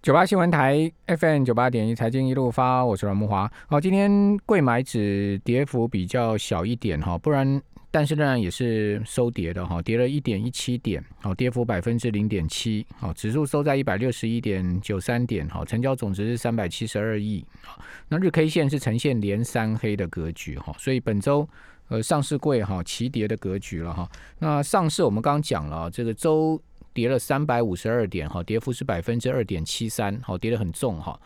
九八新闻台 FM 九八点一财经一路发，我是阮木华。好，今天贵买指跌幅比较小一点哈，不然但是仍然也是收跌的哈，跌了一点一七点，好，跌幅百分之零点七，好，指数收在一百六十一点九三点，好，成交总值是三百七十二亿，那日 K 线是呈现连三黑的格局哈，所以本周呃上市贵哈齐跌的格局了哈。那上市我们刚刚讲了这个周。跌了三百五十二点，哈，跌幅是百分之二点七三，好，跌得很重哈。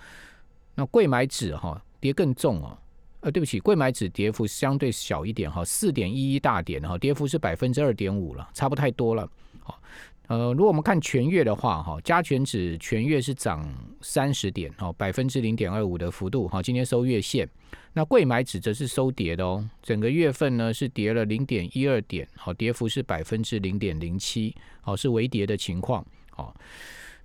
那贵买指哈跌更重哦，呃，对不起，贵买指跌幅相对小一点哈，四点一一大点哈，跌幅是百分之二点五了，差不太多了。好，呃，如果我们看全月的话哈，加权指全月是涨三十点，哈，百分之零点二五的幅度，哈，今天收月线。那贵买指则是收跌的哦，整个月份呢是跌了零点一二点，好，跌幅是百分之零点零七，好，是微跌的情况，好。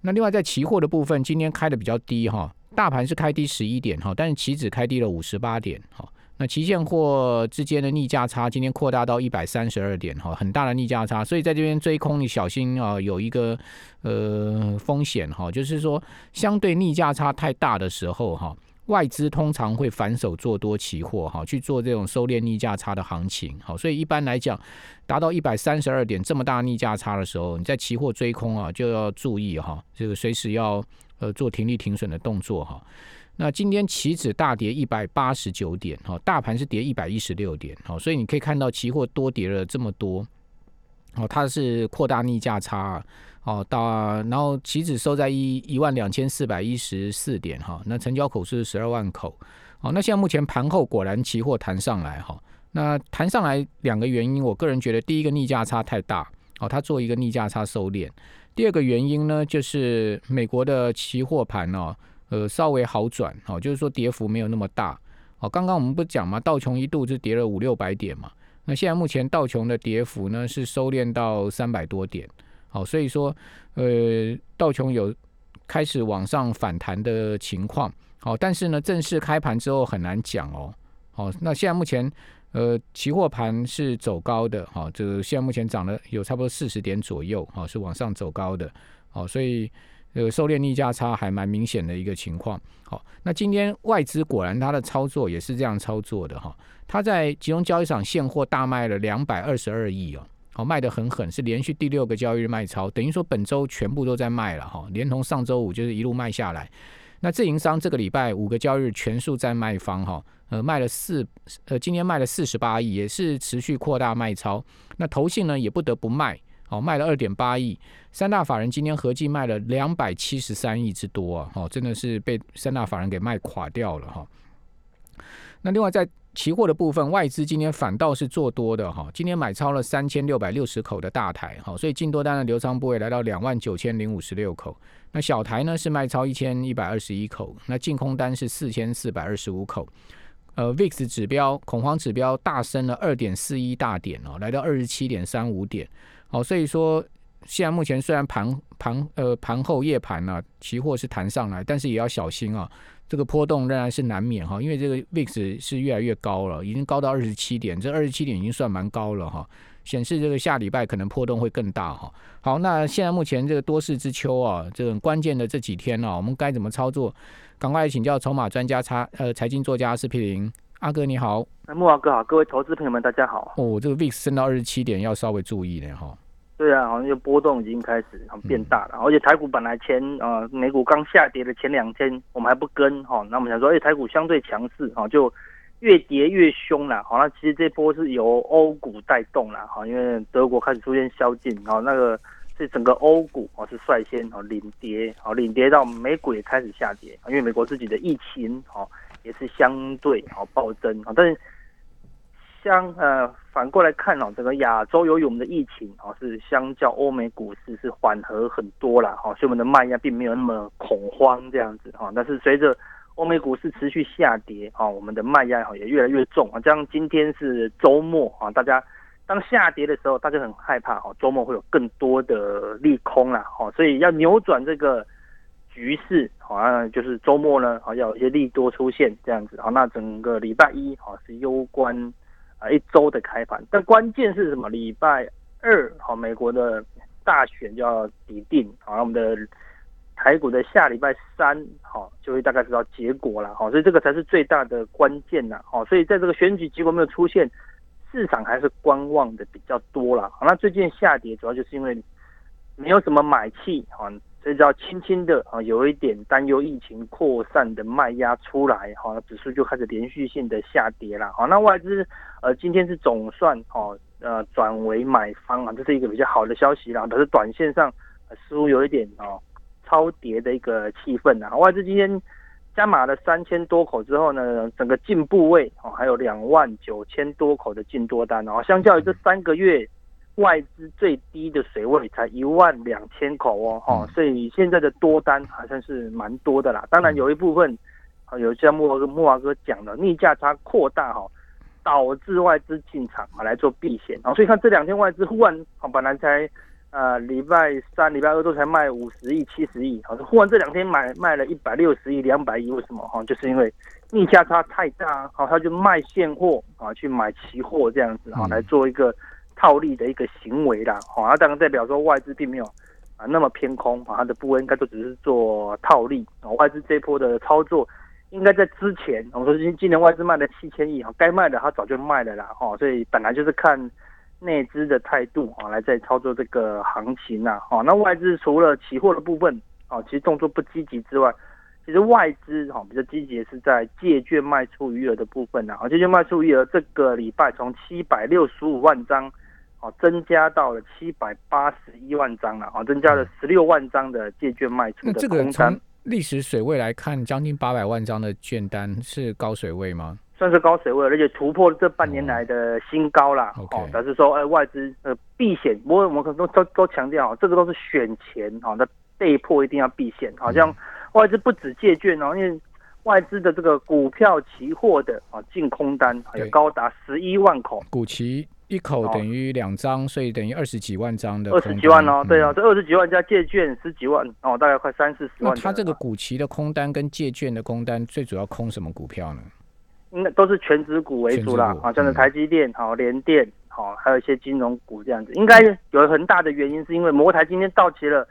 那另外在期货的部分，今天开的比较低哈，大盘是开低十一点哈，但是期指开低了五十八点，好，那期现货之间的逆价差今天扩大到一百三十二点哈，很大的逆价差，所以在这边追空你小心啊，有一个呃风险哈，就是说相对逆价差太大的时候哈。外资通常会反手做多期货，哈，去做这种收敛逆价差的行情，好，所以一般来讲，达到一百三十二点这么大逆价差的时候，你在期货追空啊，就要注意哈，这个随时要呃做停利停损的动作哈。那今天期指大跌一百八十九点，哈，大盘是跌一百一十六点，好，所以你可以看到期货多跌了这么多，哦，它是扩大逆价差。哦，到然后期指收在一一万两千四百一十四点哈，那成交口是十二万口。哦，那现在目前盘后果然期货弹上来哈，那弹上来两个原因，我个人觉得第一个逆价差太大，哦，它做一个逆价差收敛。第二个原因呢，就是美国的期货盘哦，呃，稍微好转，哦，就是说跌幅没有那么大。哦，刚刚我们不讲嘛，道琼一度就跌了五六百点嘛，那现在目前道琼的跌幅呢是收敛到三百多点。好，所以说，呃，道琼有开始往上反弹的情况。好，但是呢，正式开盘之后很难讲哦。好，那现在目前，呃，期货盘是走高的。好，这个现在目前涨了有差不多四十点左右。好，是往上走高的。好，所以呃，收敛逆价差还蛮明显的一个情况。好，那今天外资果然它的操作也是这样操作的哈。它在集中交易场现货大卖了两百二十二亿哦。好卖得很狠，是连续第六个交易日卖超，等于说本周全部都在卖了哈，连同上周五就是一路卖下来。那自营商这个礼拜五个交易日全数在卖方哈，呃卖了四呃今天卖了四十八亿，也是持续扩大卖超。那投信呢也不得不卖，好卖了二点八亿。三大法人今天合计卖了两百七十三亿之多啊，哈真的是被三大法人给卖垮掉了哈。那另外在期货的部分，外资今天反倒是做多的哈，今天买超了三千六百六十口的大台哈，所以净多单的流仓部位来到两万九千零五十六口。那小台呢是卖超一千一百二十一口，那净空单是四千四百二十五口。呃，VIX 指标恐慌指标大升了二点四一大点哦，来到二十七点三五点。好，所以说现在目前虽然盘盘呃盘后夜盘呢，期货是弹上来，但是也要小心啊。这个波动仍然是难免哈，因为这个 VIX 是越来越高了，已经高到二十七点，这二十七点已经算蛮高了哈，显示这个下礼拜可能波动会更大哈。好，那现在目前这个多事之秋啊，这种关键的这几天呢，我们该怎么操作？赶快请教筹码专家，差呃财经作家施皮林阿哥你好，木华哥好，各位投资朋友们大家好。哦，这个 VIX 升到二十七点，要稍微注意的哈。对啊，好像就波动已经开始变大了，而且台股本来前呃美股刚下跌的前两天，我们还不跟哈，那我们想说，哎，台股相对强势哈，就越跌越凶了，好，那其实这波是由欧股带动了哈，因为德国开始出现宵禁，然后那个是整个欧股哦是率先哦领跌，好领跌到美股也开始下跌，因为美国自己的疫情哦也是相对哦暴增啊，但是。相呃反过来看哦，整个亚洲由于我们的疫情哦是相较欧美股市是缓和很多了哈，所以我们的卖压并没有那么恐慌这样子哈。但是随着欧美股市持续下跌啊，我们的卖压哈也越来越重啊。这样今天是周末啊，大家当下跌的时候，大家很害怕哈，周末会有更多的利空啦哦，所以要扭转这个局势好像就是周末呢好要有一些利多出现这样子好，那整个礼拜一好是攸关。啊，一周的开盘，但关键是什么？礼拜二，好，美国的大选就要抵定，好，我们的台股的下礼拜三，好就会大概知道结果了，好，所以这个才是最大的关键呐，好，所以在这个选举结果没有出现，市场还是观望的比较多了，好，那最近下跌主要就是因为没有什么买气，好。所以叫轻轻的啊，有一点担忧疫情扩散的卖压出来，哈，指数就开始连续性的下跌了，好，那外资呃今天是总算哦呃转为买方啊，这是一个比较好的消息啦，可是短线上似乎有一点哦超跌的一个气氛啊，外资今天加码了三千多口之后呢，整个进部位哦还有两万九千多口的进多单哦，相较于这三个月。外资最低的水位才一万两千口哦，哈，所以现在的多单好像是蛮多的啦。当然有一部分，啊，有像木木华哥讲的逆价差扩大哈，导致外资进场啊来做避险啊。所以看这两天外资忽然啊，本来才呃礼拜三、礼拜二都才卖五十亿、七十亿，好，忽然这两天买卖了一百六十亿、两百亿，为什么哈？就是因为逆价差太大，好，他就卖现货啊，去买期货这样子啊，来做一个。套利的一个行为啦，好，那当然代表说外资并没有啊那么偏空啊，它的部位应该都只是做套利啊。外资这波的操作应该在之前，我说今今年外资卖了七千亿啊，该卖的它早就卖了啦，哈，所以本来就是看内资的态度啊来在操作这个行情呐，哈。那外资除了期货的部分啊，其实动作不积极之外，其实外资哈比较积极的是在借券卖出余额的部分呐，啊，借券卖出余额这个礼拜从七百六十五万张。哦，增加到了七百八十一万张了，啊，增加了十六万张的借券卖出的这个从历史水位来看，将近八百万张的券单是高水位吗？算是高水位，而且突破这半年来的新高啦。哦，表示说，哎，外资呃避险，不过我们可能都都都强调，这个都是选钱，哦，那被迫一定要避险。好像外资不止借券哦，因为外资的这个股票期货的啊净空单有高达十一万口，股期。一口等于两张，所以等于二十几万张的。二十几万哦，对啊，这二十几万加借券十几万哦，大概快三四十万。那它这个股期的空单跟借券的空单，最主要空什么股票呢？应该都是全指股为主啦，啊，像是台积电、好联电、好，还有一些金融股这样子。应该有很大的原因，是因为摩台今天到期了。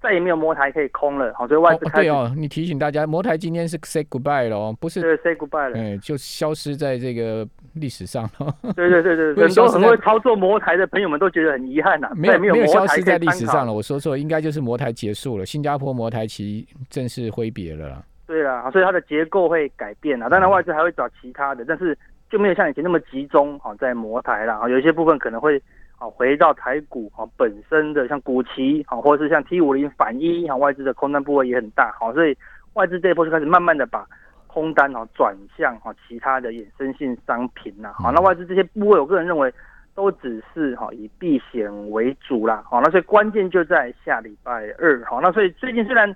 再也没有摩台可以空了，好，所以外资开对哦，你提醒大家，摩台今天是 say goodbye 了，不是对 say goodbye 了，哎，就消失在这个历史上了。对对对对，很多很会操作摩台的朋友们都觉得很遗憾呐，没有没有消失在历史上了。我说错，应该就是摩台结束了，新加坡摩台期正式挥别了。对啦，所以它的结构会改变啊，当然外资还会找其他的，但是就没有像以前那么集中好在摩台了啊，有一些部分可能会。好，回到台股啊，本身的像股期啊，或者是像 T 五零反一，好，外资的空单部位也很大，好，所以外资这一波就开始慢慢的把空单啊转向啊其他的衍生性商品呐，好，那外资这些部位，我个人认为都只是哈以避险为主啦，好，那所以关键就在下礼拜二，好，那所以最近虽然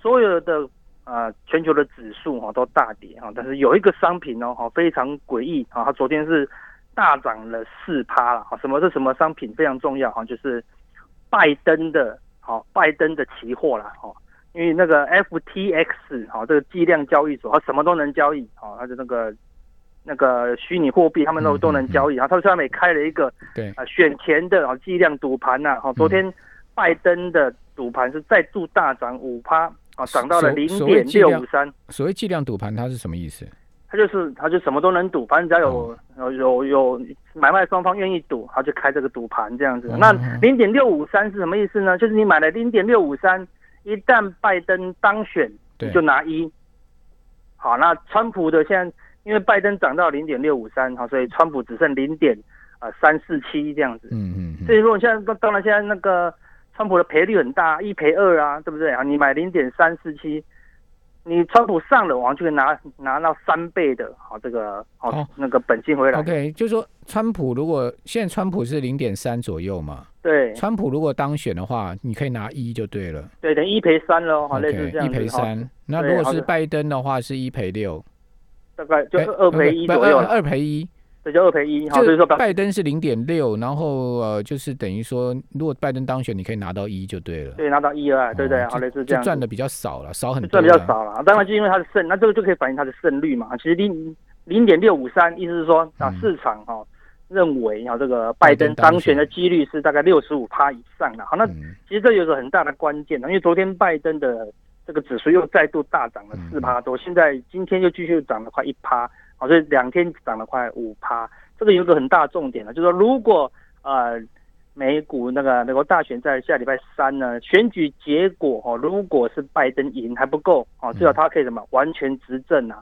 所有的啊全球的指数哈都大跌哈，但是有一个商品哦，哈非常诡异啊，它昨天是。大涨了四趴了，好，什么是什么商品非常重要？哈，就是拜登的，好，拜登的期货啦，哦，因为那个 FTX 好，这个计量交易所，它什么都能交易，好，它的那个那个虚拟货币，他们都都能交易，然后他上面开了一个对。啊选前的啊计量赌盘呐，好，昨天拜登的赌盘是再度大涨五趴，啊，涨到了零点六五三。所谓计量赌盘，它是什么意思？他就是，他就什么都能赌，反正只要有有有有买卖双方愿意赌，他就开这个赌盘这样子。那零点六五三是什么意思呢？就是你买了零点六五三，一旦拜登当选，你就拿一。好，那川普的现在因为拜登涨到零点六五三，好，所以川普只剩零点啊三四七这样子。嗯嗯。所以如果现在当然现在那个川普的赔率很大，一赔二啊，对不对啊？你买零点三四七。你川普上了网就可以拿拿到三倍的，好这个好那个本金回来。OK，就是说川普如果现在川普是零点三左右嘛，对，川普如果当选的话，你可以拿一就对了。对，等于一赔三喽，好类似这样。一赔三，那如果是拜登的话，是一赔六，大概就是二赔一左右，二赔一。这就二赔一，好就是说拜登是零点六，然后呃，就是等于说，如果拜登当选，你可以拿到一就对了。对，拿到一二，对对，好类似这样。赚的比较少了，少很多。赚比较少了，当然就因为它的胜，那这个就可以反映它的胜率嘛。其实零零点六五三，意思是说啊，市场哈认为啊，这个拜登当选的几率是大概六十五趴以上的。好，那其实这有个很大的关键呢，因为昨天拜登的这个指数又再度大涨了四趴多，现在今天又继续涨了快一趴，好，所以两天涨了快五趴。这个有个很大重点呢，就是说如果呃美股那个美国大选在下礼拜三呢，选举结果哦，如果是拜登赢还不够哦，至少他可以什么完全执政啊，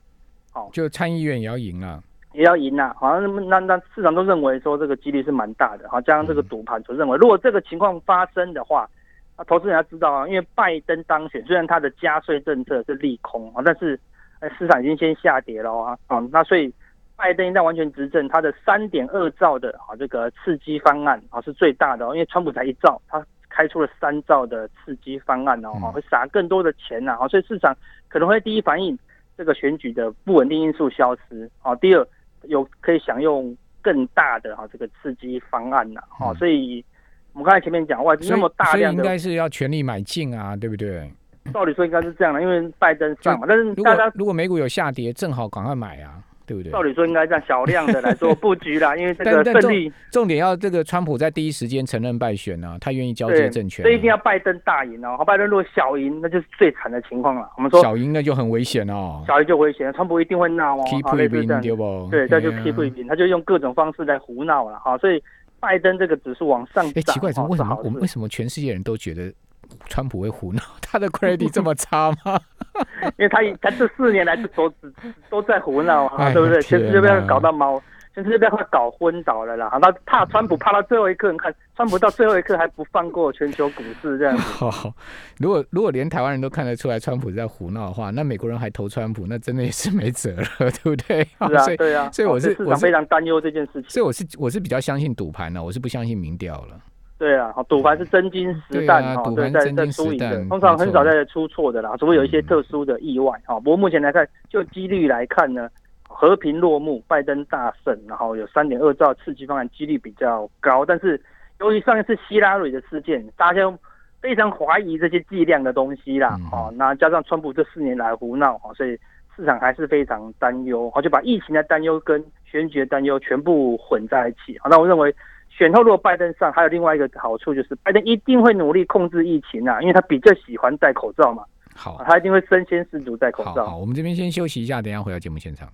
哦，就参议院也要赢啊。也要赢啊，好像那那市场都认为说这个几率是蛮大的，好，加上这个赌盘所认为，如果这个情况发生的话，那投资人要知道啊，因为拜登当选，虽然他的加税政策是利空啊，但是市场已经先下跌了啊，啊，那所以拜登一旦完全执政，他的三点二兆的啊这个刺激方案啊是最大的哦，因为川普才一兆，他开出了三兆的刺激方案哦，会撒更多的钱呐，啊，所以市场可能会第一反应这个选举的不稳定因素消失啊，第二。有可以享用更大的啊这个刺激方案呐，哈，所以我们刚才前面讲哇，那么大量的，应该是要全力买进啊，对不对？道理说应该是这样的，因为拜登上嘛，但是大家如果美股有下跌，正好赶快买啊。对不对？照理说应该这样小量的来做布局啦，因为这个胜利重点要这个川普在第一时间承认败选呢，他愿意交接政权，这一定要拜登大赢哦。拜登如果小赢，那就是最惨的情况了。我们说小赢那就很危险哦，小赢就危险，川普一定会闹哦，类似这样，对，这就 keep 一兵，他就用各种方式来胡闹了哈。所以拜登这个指数往上涨，哎，奇怪，为什么我们为什么全世界人都觉得？川普会胡闹，他的 credit 这么差吗？因为他他这四年来都都都在胡闹啊，对不对？全世界被他搞到猫，全世界被他搞昏倒了啦。他怕川普怕到最后一刻，你看川普到最后一刻还不放过全球股市这样子。好，如果如果连台湾人都看得出来川普在胡闹的话，那美国人还投川普，那真的也是没辙了，对不对？是啊，对啊。所以我是我非常担忧这件事情。所以我是我是比较相信赌盘的，我是不相信民调了。对啊，赌盘是真金实弹哈，对，在在输赢的，通常很少在出错的啦，除非有一些特殊的意外哈。不过目前来看，就几率来看呢，和平落幕，拜登大胜，然后有三点二兆刺激方案，几率比较高。但是由于上一次希拉蕊的事件，大家非常怀疑这些剂量的东西啦，哦，那加上川普这四年来胡闹哈，所以市场还是非常担忧，好，就把疫情的担忧跟选举的担忧全部混在一起。好，那我认为。选后如果拜登上，还有另外一个好处就是，拜登一定会努力控制疫情啊，因为他比较喜欢戴口罩嘛。好，他一定会身先士卒戴口罩。好，我们这边先休息一下，等下回到节目现场。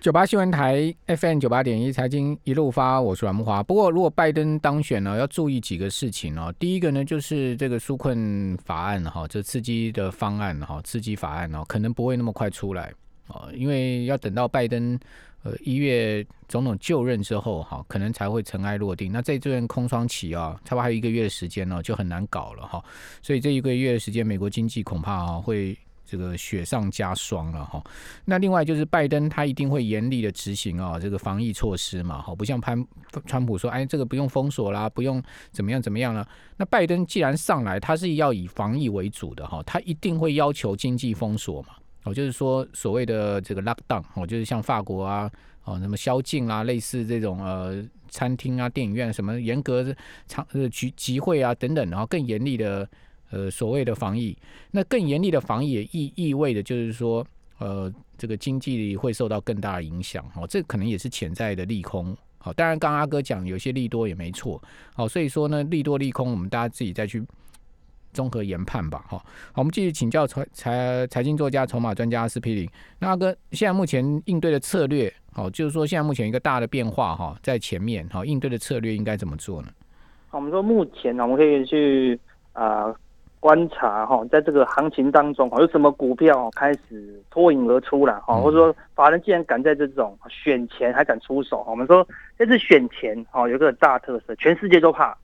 九八新闻台 FM 九八点一财经一路发，我是阮木华。不过，如果拜登当选呢，要注意几个事情哦。第一个呢，就是这个纾困法案哈，这刺激的方案哈，刺激法案哦，可能不会那么快出来哦，因为要等到拜登。呃，一月总统就任之后，哈，可能才会尘埃落定。那在这段空窗期啊，差不多还有一个月的时间呢，就很难搞了哈。所以这一个月的时间，美国经济恐怕啊会这个雪上加霜了哈。那另外就是拜登他一定会严厉的执行啊这个防疫措施嘛，哈，不像潘川普说，哎，这个不用封锁啦，不用怎么样怎么样了。那拜登既然上来，他是要以防疫为主的哈，他一定会要求经济封锁嘛。哦，就是说所谓的这个 lockdown，哦，就是像法国啊，哦，什么宵禁啊，类似这种呃餐厅啊、电影院什么严格场呃集集会啊等等，然后更严厉的呃所谓的防疫，那更严厉的防疫也意意味着就是说呃这个经济会受到更大的影响，哦，这可能也是潜在的利空。好，当然刚阿哥讲有些利多也没错，好，所以说呢利多利空我们大家自己再去。综合研判吧，哈，好，我们继续请教财财财经作家、筹码专家斯皮林。那阿哥，现在目前应对的策略，好，就是说现在目前一个大的变化，哈，在前面，好，应对的策略应该怎么做呢？好，我们说目前呢，我们可以去啊观察，哈，在这个行情当中，有什么股票开始脱颖而出了，哈，或者说法人既然敢在这种选前还敢出手，我们说这次选前，哈，有个大特色，全世界都怕。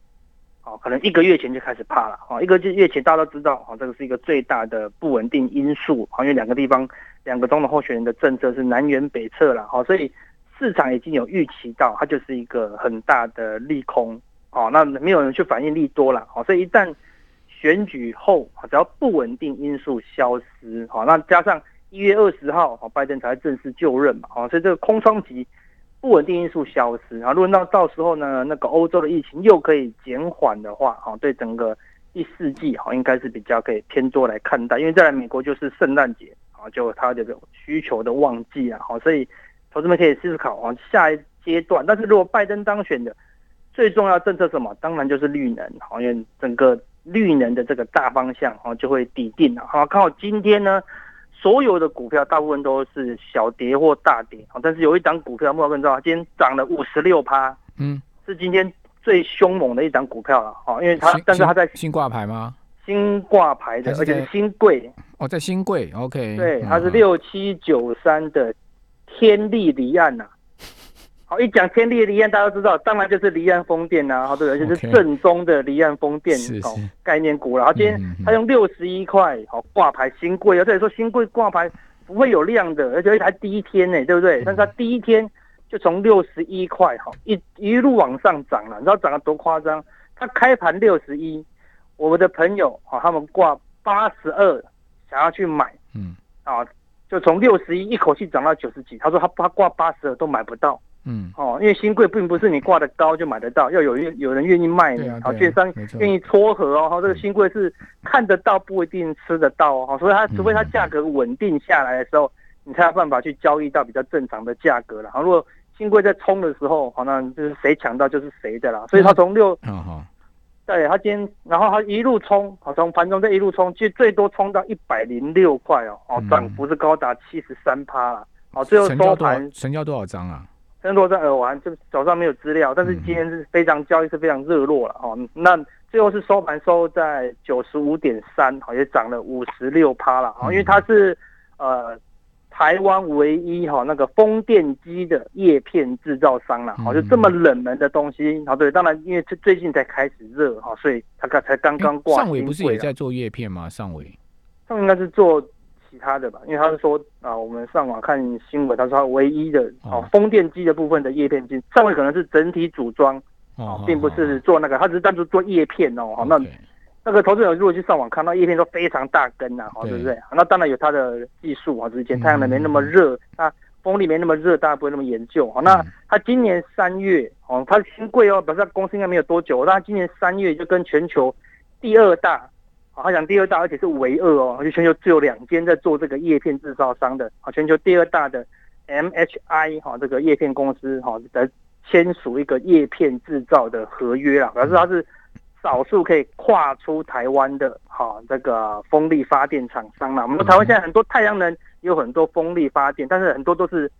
哦，可能一个月前就开始怕了。哦，一个月前大家都知道，哦，这个是一个最大的不稳定因素。哦，因为两个地方，两个总统候选人的政策是南辕北辙了。哦，所以市场已经有预期到，它就是一个很大的利空。哦，那没有人去反应利多了。哦，所以一旦选举后，只要不稳定因素消失，好，那加上一月二十号，哦，拜登才正式就任嘛。哦，所以这个空窗期。不稳定因素消失，啊，如果到到时候呢，那个欧洲的疫情又可以减缓的话，哈，对整个第四季，哈，应该是比较可以偏多来看待，因为再来美国就是圣诞节，啊，就它这个需求的旺季啊，好，所以投资们可以思考啊下一阶段。但是如果拜登当选的最重要政策什么？当然就是绿能，好，因为整个绿能的这个大方向哦就会底定了。好，刚好今天呢，所有的股票大部分都是小跌或大跌，啊，但是有一档股票，莫老师知道，今天涨了五十六趴，嗯，是今天最凶猛的一档股票了，啊，因为它但是它在新挂牌吗？新挂牌的，而且是新贵，哦，在新贵，OK，对，嗯它是六七九三的天利离岸呐、好，一讲天地离岸，大家都知道，当然就是离岸风电呐、好，对，而且是正宗的离岸风电概念股了。然后今天嗯嗯嗯它用六十一块好挂牌新贵，而且说新贵挂牌不会有量的，而且还第一天呢，对不对？但是它第一天就从六十一块好一一路往上涨了，你知道涨得多夸张？它开盘六十一，我们的朋友好，他们挂八十二，想要去买。嗯啊，就从六十一一口气涨到九十几。他说他他挂八十二都买不到嗯，哦，因为新贵并不是你挂的高就买得到，要有愿有人愿意卖你好，券商愿意撮合哦。哈，这个新贵是看得到不一定吃得到哦，所以它除非它价格稳定下来的时候，你才有办法去交易到比较正常的价格了。好，如果新贵在冲的时候，好，那就是谁抢到就是谁的啦。所以它从六嗯好，对，它今天，然后它一路冲，好，从盘中这一路冲，其实最多冲到一百零六块哦，哦嗯，涨幅是高达七十三趴了，好，最后收？盘成交多少张啊？很多在耳环，就早上没有资料，但是嗯今天是非常交易是非常热络了哦，那最后是收盘收在九十五点三，好，也涨了五十六趴了，啊，因为它是呃。台湾唯一哈那个风电机的叶片制造商了，好，就这么冷门的东西，好对，当然因为最最近才开始热哈，所以它刚才刚刚诶挂上尾不是也在做叶片吗？上尾，他们应该是做其他的吧，因为他是说啊，我们上网看新闻，他说他唯一的哦哦风电机的部分的叶片机，上面可能是整体组装哦哦，并不是做那个，他只是单独做叶片哦。好，那那个投资者如果去上网看那叶片都非常大根呐，哦，对对不对？那当然有它的技术啊，之前太阳能没那么嗯热，那风力没那么热，大家不会那么研究。好，那嗯他今年三月哦，他新贵哦，表示他公司应该没有多久，但他今年三月就跟全球第二大，好，他讲第二大，而且是唯二哦，就全球只有两间在做这个叶片制造商的，啊，全球第二大的 MHI 哈这个叶片公司哈来签署一个叶片制造的合约啊，表示它是少数可以跨出台湾的哈这个风力发电厂商啦。我们台湾现在很多太阳能有很多风力发电，但是很多都是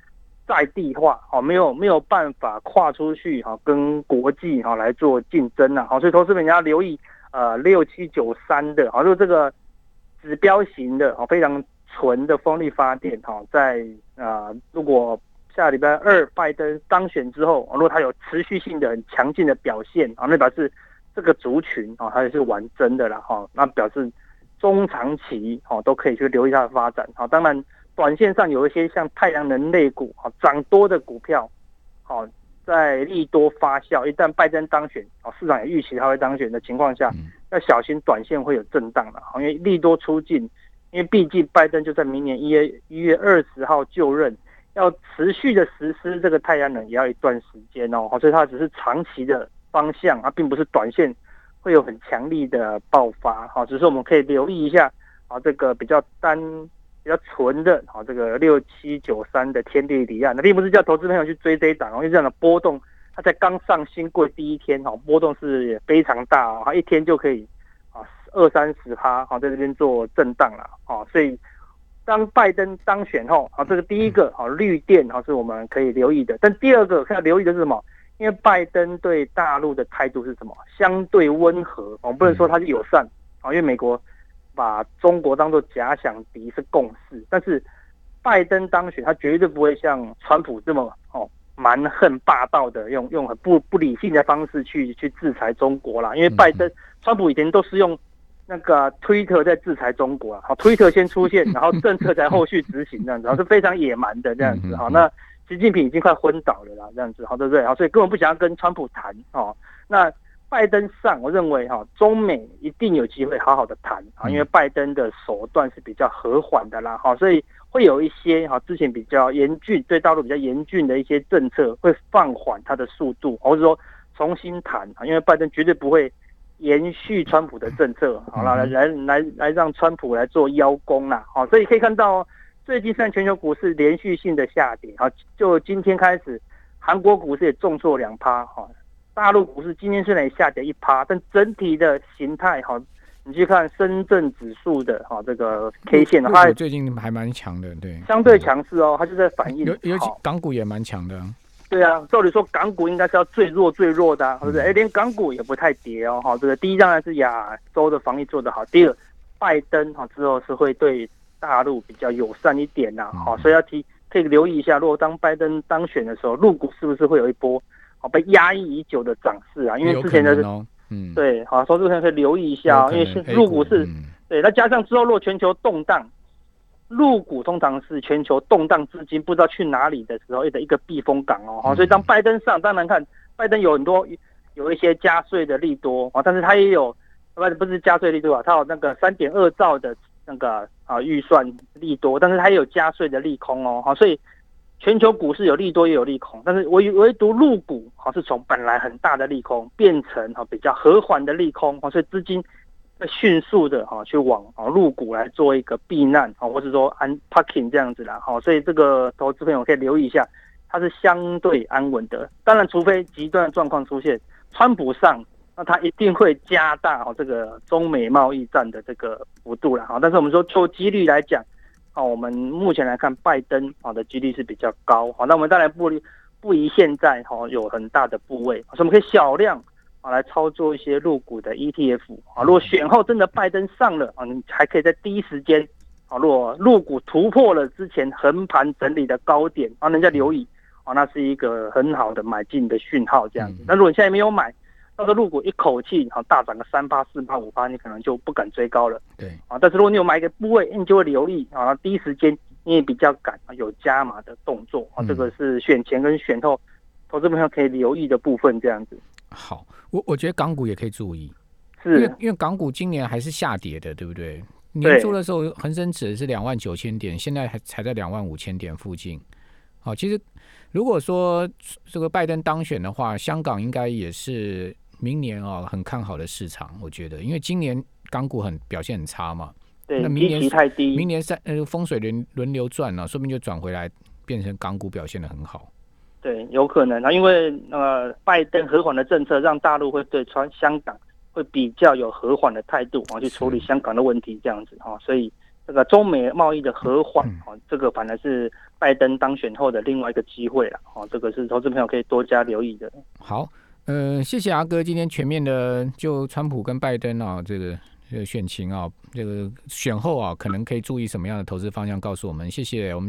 在地化，哦，没有没有办法跨出去哈，跟国际哈来做竞争啊，好，所以投资人要留意呃六七九三的，好，就是这个指标型的，哦，非常纯的风力发电，哈，在呃如果下礼拜二拜登当选之后，如果他有持续性的很强劲的表现，啊，那表示这个族群啊，它也是玩真的啦，哈，那表示中长期哦都可以去留意它的发展，好，当然短线上有一些像太阳能类股，好涨多的股票，好在利多发酵，一旦拜登当选，哦市场也预期他会当选的情况下嗯，要小心短线会有震荡了，因为利多出尽，因为毕竟拜登就在明年一月一月二十号就任。要持续的实施这个太阳能也要一段时间哦，所以它只是长期的方向它，并不是短线会有很强力的爆发哈，只是我们可以留意一下啊，这个比较单、比较纯的啊，这个六七九三的天地离岸，那并不是叫投资朋友去追这一档，因为这样的波动，它在刚上新贵第一天哈，波动是非常大，它一天就可以啊二三十趴哈，在这边做震荡了啊，所以。当拜登当选后，啊，这个第一个啊，绿电啊是我们可以留意的。但第二个要留意的是什么？因为拜登对大陆的态度是什么？相对温和，我们不能说他是友善啊，因为美国把中国当做假想敌是共识，但是拜登当选，他绝对不会像川普这么哦蛮横霸道的，用用很不不理性的方式去去制裁中国啦。因为拜登、川普以前都是用那个推特在制裁中国啊，好，推特先出现，然后政策才后续执行这样子，然后是非常野蛮的这样子，好，那习近平已经快昏倒了啦，这样子，好，对不对？好，所以根本不想要跟川普谈哦。那拜登上，我认为哈，中美一定有机会好好的谈啊，因为拜登的手段是比较和缓的啦，哈，所以会有一些哈之前比较严峻对大陆比较严峻的一些政策会放缓它的速度，或者说重新谈啊，因为拜登绝对不会。延续川普的政策，好了，来来来来让川普来做邀功啦，好，所以可以看到最近在全球股市连续性的下跌，好，就今天开始，韩国股市也重挫两趴，哈，大陆股市今天虽然也下跌一趴，但整体的形态，哈，你去看深圳指数的哈这个 K 线的话，最近还蛮强的，对，相对强势哦，它就在反映，尤尤其港股也蛮强的。对啊，照理说港股应该是要最弱最弱的，对不对？哎，连港股也不太跌哦，哈，这个第一当然是亚洲的防疫做得好，第二，拜登哈之后是会对大陆比较友善一点呐，好，所以要提可以留意一下，如果当拜登当选的时候，入股是不是会有一波好被压抑已久的涨势啊？因为之前的，嗯，对，好，所以这边可以留意一下哦，因为现入股是，对，那加上之后若全球动荡。入股通常是全球动荡资金不知道去哪里的时候的一个避风港哦，哈，所以当拜登上，当然看拜登有很多有一些加税的利多啊，但是他也有不不是加税利多啊，他有那个三点二兆的那个啊预算利多，但是他也有加税的利空哦，哈，所以全球股市有利多也有利空，但是唯唯独入股哈是从本来很大的利空变成哈比较和缓的利空，所以资金会。迅速的哈去往啊入股来做一个避难啊，或者说安 parking 这样子啦，哈，所以这个投资朋友可以留意一下，它是相对安稳的。当然，除非极端状况出现，川普上，那他一定会加大哈这个中美贸易战的这个幅度了哈。但是我们说就几率来讲，啊，我们目前来看拜登啊的几率是比较高。好，那我们再来不不宜现在哈有很大的部位，所以我们可以小量。啊，来操作一些入股的 ETF 啊，如果选后真的拜登上了啊，你还可以在第一时间啊，如果入股突破了之前横盘整理的高点啊，人家留意啊，那是一个很好的买进的讯号这样子。那如果你现在没有买，到时候入股一口气啊大涨个三八四八五八，你可能就不敢追高了。对啊，但是如果你有买一个部位，你就会留意啊，第一时间你也比较敢有加码的动作啊，这个是选前跟选后投资朋友可以留意的部分这样子。好，我我觉得港股也可以注意，是因为因为港股今年还是下跌的，对不对？年初的时候恒生指是两万九千点，现在还才在两万五千点附近。好，其实如果说这个拜登当选的话，香港应该也是明年啊很看好的市场。我觉得，因为今年港股很表现很差嘛，对，那明年太低，明年三呃风水轮轮流转了，说不定就转回来，变成港股表现的很好。对，有可能啊，因为呃，拜登和缓的政策让大陆会对川香港会比较有和缓的态度啊，去处理香港的问题这样子哈，所以这个中美贸易的和缓啊，这个反而是拜登当选后的另外一个机会了啊，这个是投资朋友可以多加留意的。好，嗯，谢谢阿哥今天全面的就川普跟拜登啊这个这个选情啊，这个选后啊可能可以注意什么样的投资方向，告诉我们，谢谢我们就。